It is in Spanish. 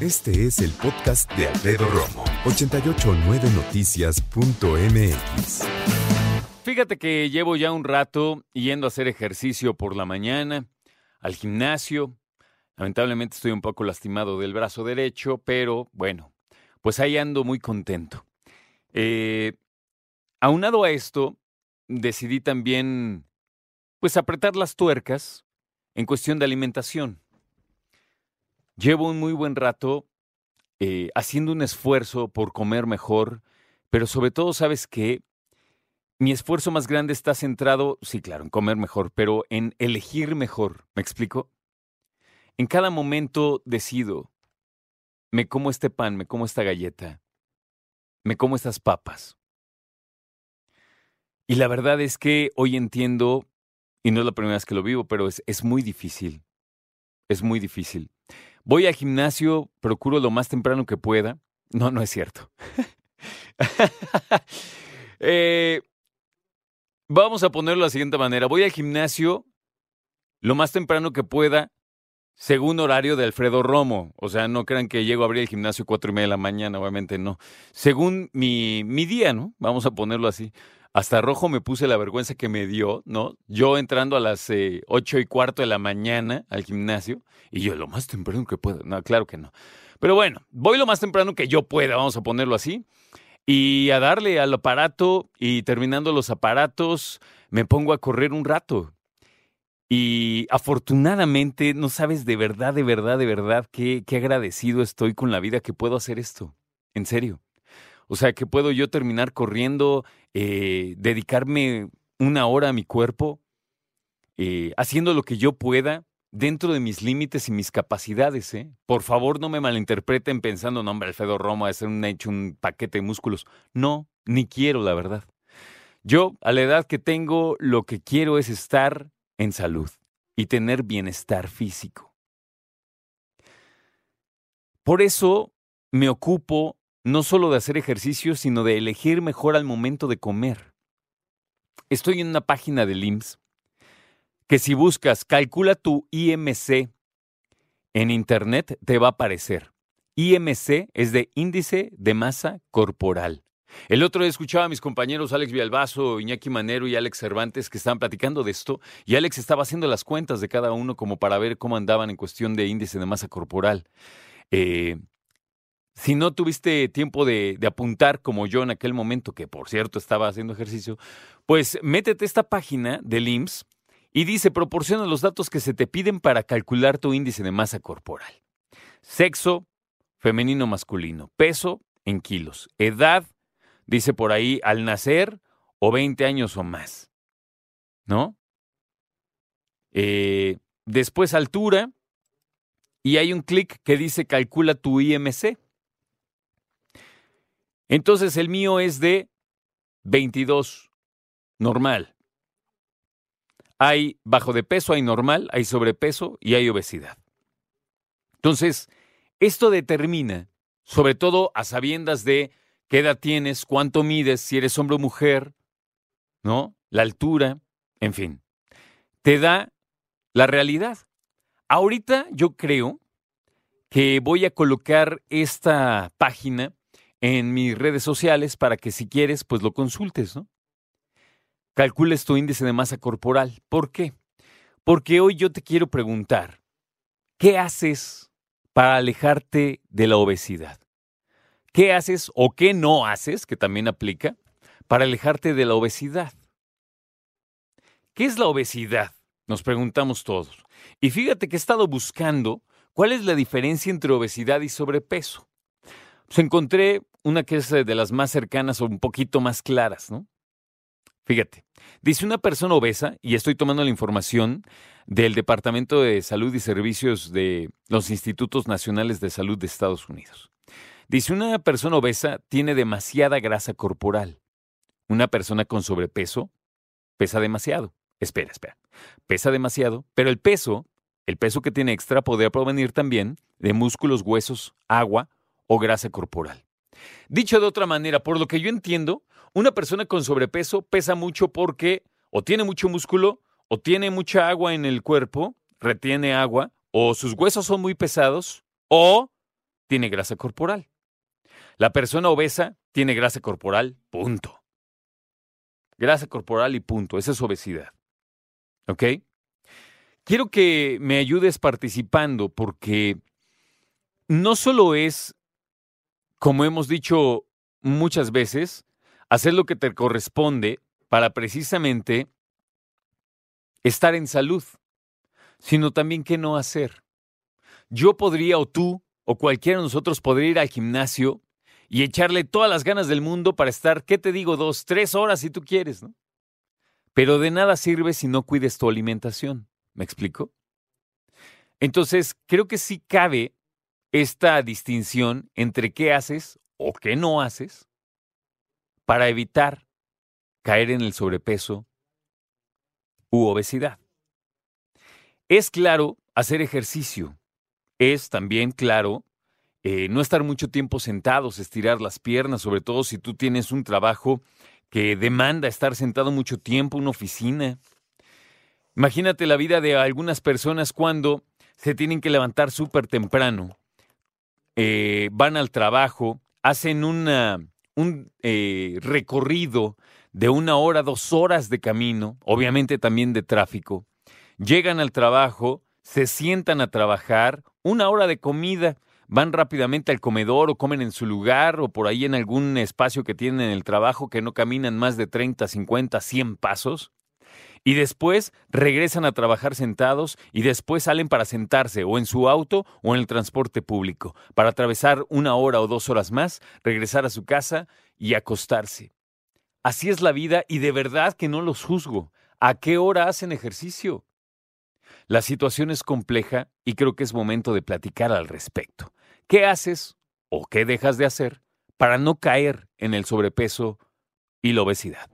Este es el podcast de Alfredo Romo. 889noticias.mx. Fíjate que llevo ya un rato yendo a hacer ejercicio por la mañana, al gimnasio. Lamentablemente estoy un poco lastimado del brazo derecho, pero bueno, pues ahí ando muy contento. Eh, aunado a esto, decidí también, pues, apretar las tuercas en cuestión de alimentación. Llevo un muy buen rato eh, haciendo un esfuerzo por comer mejor, pero sobre todo, ¿sabes qué? Mi esfuerzo más grande está centrado, sí, claro, en comer mejor, pero en elegir mejor. ¿Me explico? En cada momento decido, me como este pan, me como esta galleta, me como estas papas. Y la verdad es que hoy entiendo, y no es la primera vez que lo vivo, pero es muy difícil. Es muy difícil. Voy al gimnasio, procuro lo más temprano que pueda. No, no es cierto. eh, vamos a ponerlo de la siguiente manera. Voy al gimnasio lo más temprano que pueda, según horario de Alfredo Romo. O sea, no crean que llego a abrir el gimnasio cuatro y media de la mañana, obviamente no. Según mi, mi día, ¿no? Vamos a ponerlo así. Hasta rojo me puse la vergüenza que me dio, ¿no? Yo entrando a las eh, ocho y cuarto de la mañana al gimnasio y yo lo más temprano que pueda. No, claro que no. Pero bueno, voy lo más temprano que yo pueda, vamos a ponerlo así. Y a darle al aparato y terminando los aparatos, me pongo a correr un rato. Y afortunadamente, no sabes de verdad, de verdad, de verdad qué, qué agradecido estoy con la vida que puedo hacer esto. En serio. O sea, que puedo yo terminar corriendo, eh, dedicarme una hora a mi cuerpo, eh, haciendo lo que yo pueda dentro de mis límites y mis capacidades. ¿eh? Por favor, no me malinterpreten pensando, no, hombre, Alfredo Roma es un hecho un paquete de músculos. No, ni quiero, la verdad. Yo, a la edad que tengo, lo que quiero es estar en salud y tener bienestar físico. Por eso me ocupo no solo de hacer ejercicio, sino de elegir mejor al momento de comer. Estoy en una página del IMSS que si buscas calcula tu IMC en internet te va a aparecer. IMC es de índice de masa corporal. El otro día escuchaba a mis compañeros Alex Vialbazo, Iñaki Manero y Alex Cervantes que estaban platicando de esto y Alex estaba haciendo las cuentas de cada uno como para ver cómo andaban en cuestión de índice de masa corporal. Eh, si no tuviste tiempo de, apuntar como yo en aquel momento, que por cierto estaba haciendo ejercicio, pues métete a esta página del IMSS y dice, proporciona los datos que se te piden para calcular tu índice de masa corporal. Sexo, femenino, masculino. Peso, en kilos. Edad, dice por ahí, al nacer o 20 años o más. ¿No? Eh, después altura y hay un clic que dice calcula tu IMC. Entonces el mío es de 22, normal. Hay bajo de peso, hay normal, hay sobrepeso y hay obesidad. Entonces, esto determina, sobre todo a sabiendas de qué edad tienes, cuánto mides, si eres hombre o mujer, ¿no? La altura, en fin. Te da la realidad. Ahorita yo creo que voy a colocar esta página en mis redes sociales para que si quieres, pues lo consultes, ¿no? Calcules tu índice de masa corporal. ¿Por qué? Porque hoy yo te quiero preguntar, ¿qué haces para alejarte de la obesidad? ¿Qué haces o qué no haces, que también aplica, para alejarte de la obesidad? ¿Qué es la obesidad? Nos preguntamos todos. Y fíjate que he estado buscando cuál es la diferencia entre obesidad y sobrepeso. Pues encontré una que es de las más cercanas o un poquito más claras, ¿no? Fíjate, Dice una persona obesa, y estoy tomando la información del Departamento de Salud y Servicios de los Institutos Nacionales de Salud de Estados Unidos. Dice una persona obesa tiene demasiada grasa corporal. Una persona con sobrepeso pesa demasiado. Espera, espera. Pesa demasiado, pero el peso, el peso que tiene extra, podría provenir también de músculos, huesos, agua o grasa corporal. Dicho de otra manera, por lo que yo entiendo, una persona con sobrepeso pesa mucho porque o tiene mucho músculo, o tiene mucha agua en el cuerpo, retiene agua, o sus huesos son muy pesados, o tiene grasa corporal. La persona obesa tiene grasa corporal, punto. Grasa corporal y punto. Esa es obesidad. ¿Ok? Quiero que me ayudes participando porque no solo es, como hemos dicho muchas veces, hacer lo que te corresponde para precisamente estar en salud, sino también qué no hacer. Yo podría o tú o cualquiera de nosotros podría ir al gimnasio y echarle todas las ganas del mundo para estar, ¿qué te digo? Dos, tres horas si tú quieres, ¿no? Pero de nada sirve si no cuides tu alimentación. ¿Me explico? Entonces, creo que sí cabe esta distinción entre qué haces o qué no haces para evitar caer en el sobrepeso u obesidad. Es claro hacer ejercicio. Es también claro eh, no estar mucho tiempo sentados, estirar las piernas, sobre todo si tú tienes un trabajo que demanda estar sentado mucho tiempo, una oficina. Imagínate la vida de algunas personas cuando se tienen que levantar súper temprano, eh, van al trabajo, hacen un eh, recorrido de una hora, dos horas de camino, obviamente también de tráfico, llegan al trabajo, se sientan a trabajar, una hora de comida, van rápidamente al comedor o comen en su lugar o por ahí en algún espacio que tienen en el trabajo que no caminan más de 30, 50, 100 pasos. Y después regresan a trabajar sentados y después salen para sentarse o en su auto o en el transporte público, para atravesar una hora o dos horas más, regresar a su casa y acostarse. Así es la vida y de verdad que no los juzgo. ¿A qué hora hacen ejercicio? La situación es compleja y creo que es momento de platicar al respecto. ¿Qué haces o qué dejas de hacer para no caer en el sobrepeso y la obesidad?